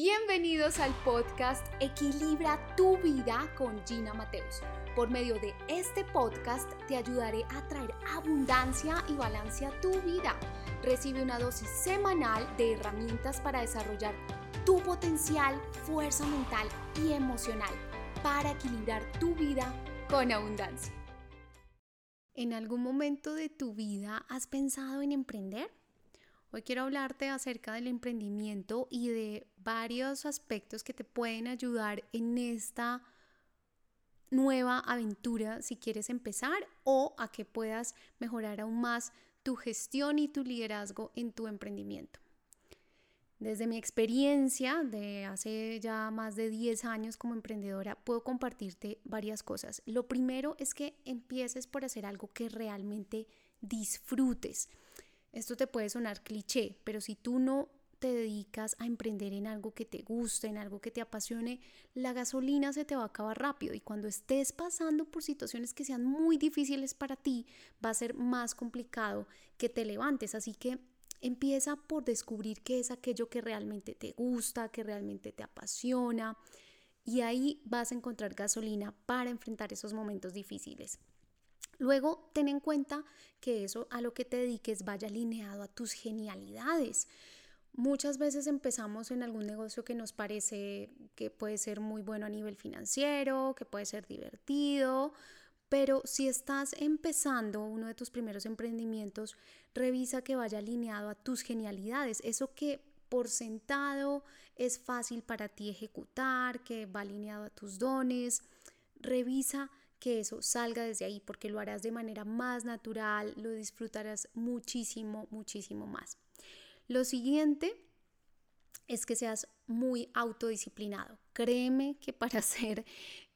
Bienvenidos al podcast Equilibra tu vida con Gina Mateus. Por medio de este podcast te ayudaré a traer abundancia y balance a tu vida. Recibe una dosis semanal de herramientas para desarrollar tu potencial, fuerza mental y emocional para equilibrar tu vida con abundancia. ¿En algún momento de tu vida has pensado en emprender? Hoy quiero hablarte acerca del emprendimiento y de varios aspectos que te pueden ayudar en esta nueva aventura si quieres empezar o a que puedas mejorar aún más tu gestión y tu liderazgo en tu emprendimiento. Desde mi experiencia de hace ya más de 10 años como emprendedora, puedo compartirte varias cosas. Lo primero es que empieces por hacer algo que realmente disfrutes. Esto te puede sonar cliché, pero si tú no te dedicas a emprender en algo que te guste, en algo que te apasione, la gasolina se te va a acabar rápido y cuando estés pasando por situaciones que sean muy difíciles para ti, va a ser más complicado que te levantes. Así que empieza por descubrir qué es aquello que realmente te gusta, que realmente te apasiona y ahí vas a encontrar gasolina para enfrentar esos momentos difíciles. Luego, ten en cuenta que eso a lo que te dediques vaya alineado a tus genialidades. Muchas veces empezamos en algún negocio que nos parece que puede ser muy bueno a nivel financiero, que puede ser divertido, pero si estás empezando uno de tus primeros emprendimientos, revisa que vaya alineado a tus genialidades, eso que por sentado es fácil para ti ejecutar, que va alineado a tus dones. Revisa que eso salga desde ahí porque lo harás de manera más natural, lo disfrutarás muchísimo, muchísimo más. Lo siguiente es que seas muy autodisciplinado. Créeme que para ser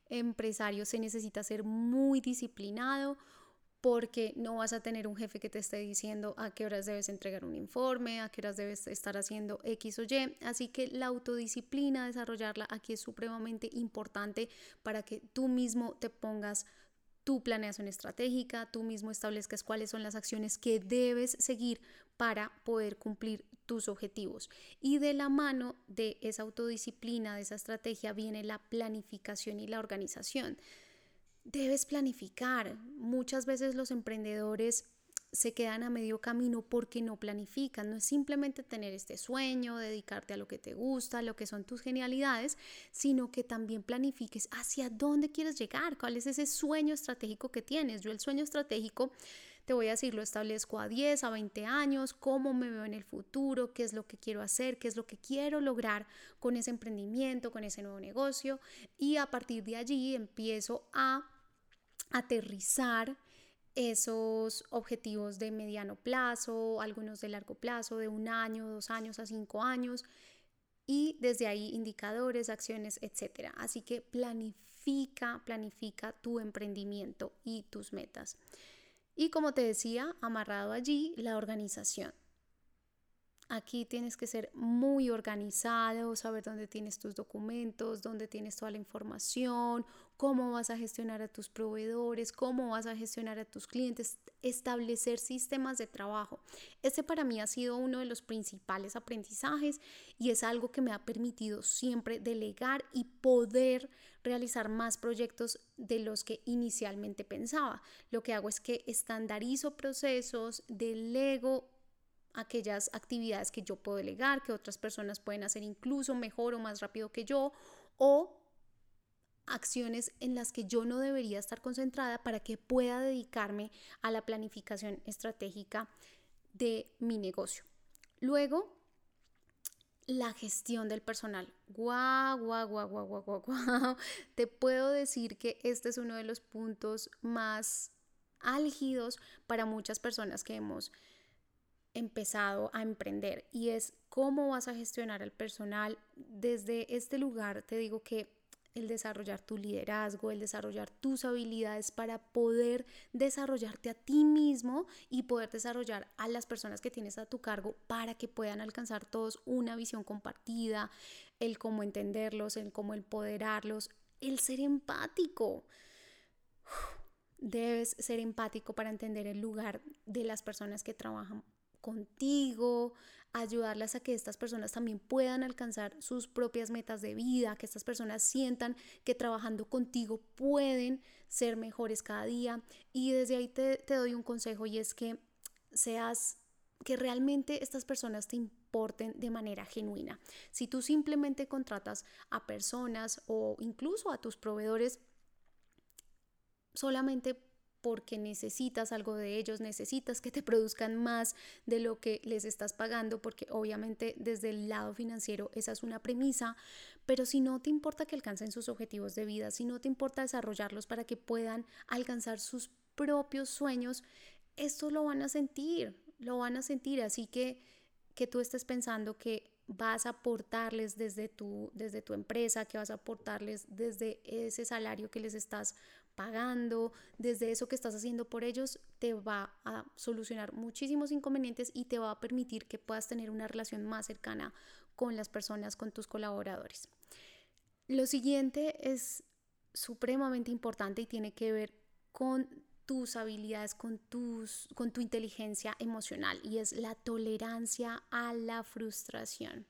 empresario se necesita ser muy disciplinado porque no vas a tener un jefe que te esté diciendo a qué horas debes entregar un informe, a qué horas debes estar haciendo X o Y. Así que la autodisciplina, desarrollarla aquí es supremamente importante para que tú mismo te pongas tu planeación estratégica, tú mismo establezcas cuáles son las acciones que debes seguir para poder cumplir tus objetivos. Y de la mano de esa autodisciplina, de esa estrategia, viene la planificación y la organización. Debes planificar. Muchas veces los emprendedores se quedan a medio camino porque no planifican. No es simplemente tener este sueño, dedicarte a lo que te gusta, a lo que son tus genialidades, sino que también planifiques hacia dónde quieres llegar, cuál es ese sueño estratégico que tienes. Yo el sueño estratégico, te voy a decir, lo establezco a 10, a 20 años, cómo me veo en el futuro, qué es lo que quiero hacer, qué es lo que quiero lograr con ese emprendimiento, con ese nuevo negocio. Y a partir de allí empiezo a aterrizar esos objetivos de mediano plazo, algunos de largo plazo, de un año, dos años a cinco años, y desde ahí indicadores, acciones, etcétera. Así que planifica, planifica tu emprendimiento y tus metas. Y como te decía, amarrado allí la organización. Aquí tienes que ser muy organizado, saber dónde tienes tus documentos, dónde tienes toda la información, cómo vas a gestionar a tus proveedores, cómo vas a gestionar a tus clientes, establecer sistemas de trabajo. Este para mí ha sido uno de los principales aprendizajes y es algo que me ha permitido siempre delegar y poder realizar más proyectos de los que inicialmente pensaba. Lo que hago es que estandarizo procesos, delego aquellas actividades que yo puedo delegar, que otras personas pueden hacer incluso mejor o más rápido que yo, o acciones en las que yo no debería estar concentrada para que pueda dedicarme a la planificación estratégica de mi negocio. Luego, la gestión del personal. Guau, guau, guau, guau, guau, guau. Te puedo decir que este es uno de los puntos más álgidos para muchas personas que hemos empezado a emprender y es cómo vas a gestionar el personal. Desde este lugar te digo que el desarrollar tu liderazgo, el desarrollar tus habilidades para poder desarrollarte a ti mismo y poder desarrollar a las personas que tienes a tu cargo para que puedan alcanzar todos una visión compartida, el cómo entenderlos, el cómo empoderarlos, el ser empático. Debes ser empático para entender el lugar de las personas que trabajan contigo, ayudarlas a que estas personas también puedan alcanzar sus propias metas de vida, que estas personas sientan que trabajando contigo pueden ser mejores cada día. Y desde ahí te, te doy un consejo y es que seas, que realmente estas personas te importen de manera genuina. Si tú simplemente contratas a personas o incluso a tus proveedores solamente porque necesitas algo de ellos, necesitas que te produzcan más de lo que les estás pagando, porque obviamente desde el lado financiero esa es una premisa, pero si no te importa que alcancen sus objetivos de vida, si no te importa desarrollarlos para que puedan alcanzar sus propios sueños, esto lo van a sentir, lo van a sentir, así que que tú estés pensando que vas a aportarles desde tu, desde tu empresa, que vas a aportarles desde ese salario que les estás pagando, desde eso que estás haciendo por ellos, te va a solucionar muchísimos inconvenientes y te va a permitir que puedas tener una relación más cercana con las personas, con tus colaboradores. Lo siguiente es supremamente importante y tiene que ver con tus habilidades, con, tus, con tu inteligencia emocional y es la tolerancia a la frustración.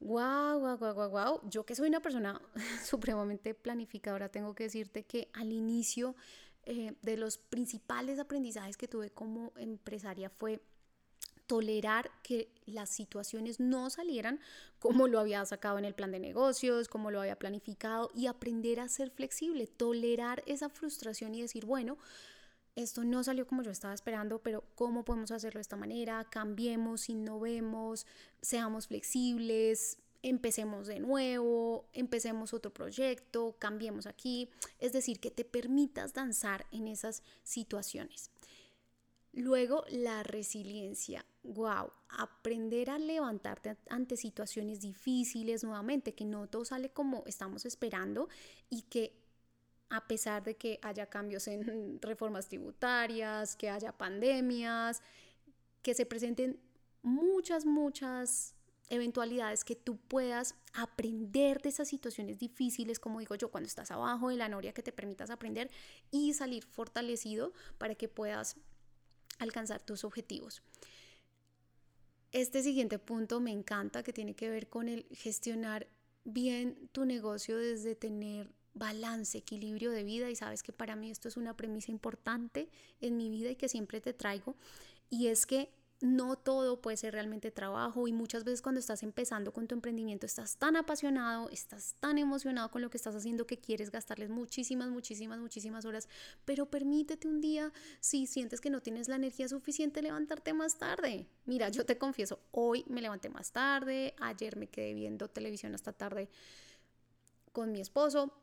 Wow, wow, wow, wow, wow. Yo que soy una persona supremamente planificadora, tengo que decirte que al inicio eh, de los principales aprendizajes que tuve como empresaria fue tolerar que las situaciones no salieran como lo había sacado en el plan de negocios, como lo había planificado y aprender a ser flexible, tolerar esa frustración y decir, bueno, esto no salió como yo estaba esperando, pero ¿cómo podemos hacerlo de esta manera? Cambiemos, innovemos, seamos flexibles, empecemos de nuevo, empecemos otro proyecto, cambiemos aquí. Es decir, que te permitas danzar en esas situaciones. Luego, la resiliencia. Wow, aprender a levantarte ante situaciones difíciles nuevamente, que no todo sale como estamos esperando y que a pesar de que haya cambios en reformas tributarias, que haya pandemias, que se presenten muchas, muchas eventualidades que tú puedas aprender de esas situaciones difíciles, como digo yo, cuando estás abajo de la noria, que te permitas aprender y salir fortalecido para que puedas alcanzar tus objetivos. Este siguiente punto me encanta que tiene que ver con el gestionar bien tu negocio desde tener balance, equilibrio de vida y sabes que para mí esto es una premisa importante en mi vida y que siempre te traigo y es que no todo puede ser realmente trabajo y muchas veces cuando estás empezando con tu emprendimiento estás tan apasionado, estás tan emocionado con lo que estás haciendo que quieres gastarles muchísimas, muchísimas, muchísimas horas, pero permítete un día si sientes que no tienes la energía suficiente levantarte más tarde. Mira, yo te confieso, hoy me levanté más tarde, ayer me quedé viendo televisión hasta tarde con mi esposo,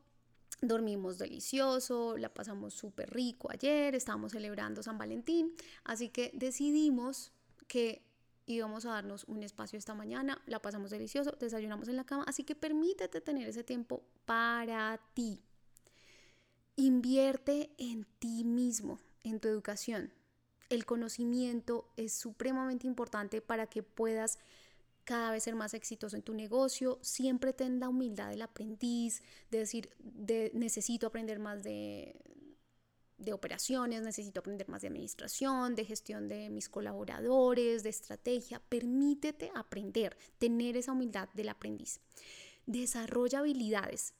Dormimos delicioso, la pasamos súper rico ayer, estábamos celebrando San Valentín, así que decidimos que íbamos a darnos un espacio esta mañana, la pasamos delicioso, desayunamos en la cama, así que permítete tener ese tiempo para ti. Invierte en ti mismo, en tu educación. El conocimiento es supremamente importante para que puedas cada vez ser más exitoso en tu negocio, siempre ten la humildad del aprendiz, de decir, de, necesito aprender más de, de operaciones, necesito aprender más de administración, de gestión de mis colaboradores, de estrategia. Permítete aprender, tener esa humildad del aprendiz. Desarrolla habilidades.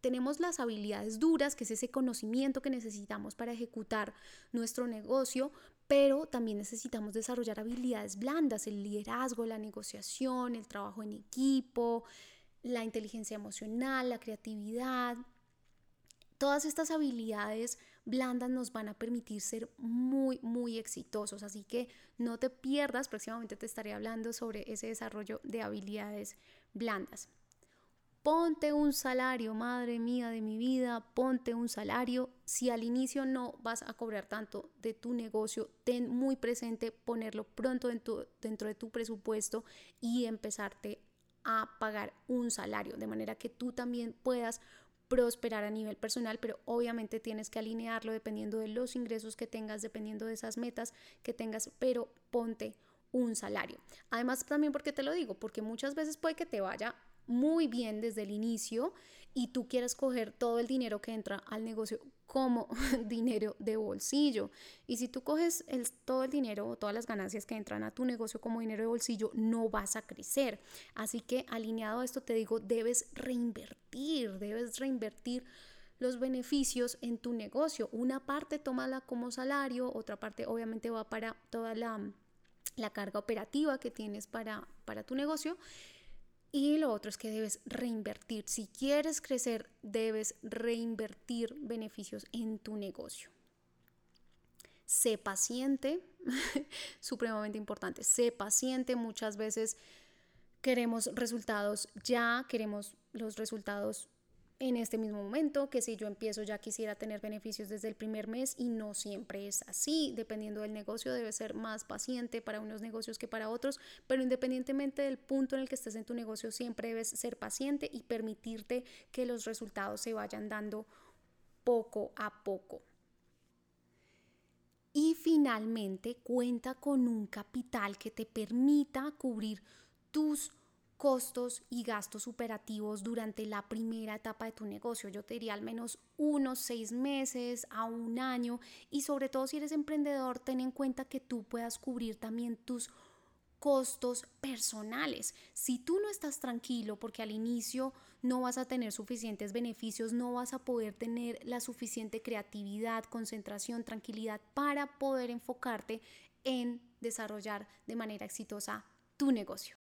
Tenemos las habilidades duras, que es ese conocimiento que necesitamos para ejecutar nuestro negocio, pero también necesitamos desarrollar habilidades blandas, el liderazgo, la negociación, el trabajo en equipo, la inteligencia emocional, la creatividad. Todas estas habilidades blandas nos van a permitir ser muy, muy exitosos. Así que no te pierdas, próximamente te estaré hablando sobre ese desarrollo de habilidades blandas. Ponte un salario, madre mía de mi vida, ponte un salario. Si al inicio no vas a cobrar tanto de tu negocio, ten muy presente ponerlo pronto dentro, dentro de tu presupuesto y empezarte a pagar un salario, de manera que tú también puedas prosperar a nivel personal, pero obviamente tienes que alinearlo dependiendo de los ingresos que tengas, dependiendo de esas metas que tengas, pero ponte un salario. Además, también porque te lo digo, porque muchas veces puede que te vaya muy bien desde el inicio y tú quieres coger todo el dinero que entra al negocio como dinero de bolsillo. Y si tú coges el, todo el dinero o todas las ganancias que entran a tu negocio como dinero de bolsillo, no vas a crecer. Así que alineado a esto te digo, debes reinvertir, debes reinvertir los beneficios en tu negocio. Una parte tómala como salario, otra parte obviamente va para toda la, la carga operativa que tienes para, para tu negocio y lo otro es que debes reinvertir. Si quieres crecer, debes reinvertir beneficios en tu negocio. Sé paciente, supremamente importante. Sé paciente. Muchas veces queremos resultados ya, queremos los resultados en este mismo momento, que si yo empiezo ya quisiera tener beneficios desde el primer mes y no siempre es así, dependiendo del negocio debe ser más paciente para unos negocios que para otros, pero independientemente del punto en el que estés en tu negocio, siempre debes ser paciente y permitirte que los resultados se vayan dando poco a poco. Y finalmente, cuenta con un capital que te permita cubrir tus costos y gastos operativos durante la primera etapa de tu negocio. Yo te diría al menos unos seis meses a un año y sobre todo si eres emprendedor, ten en cuenta que tú puedas cubrir también tus costos personales. Si tú no estás tranquilo porque al inicio no vas a tener suficientes beneficios, no vas a poder tener la suficiente creatividad, concentración, tranquilidad para poder enfocarte en desarrollar de manera exitosa tu negocio.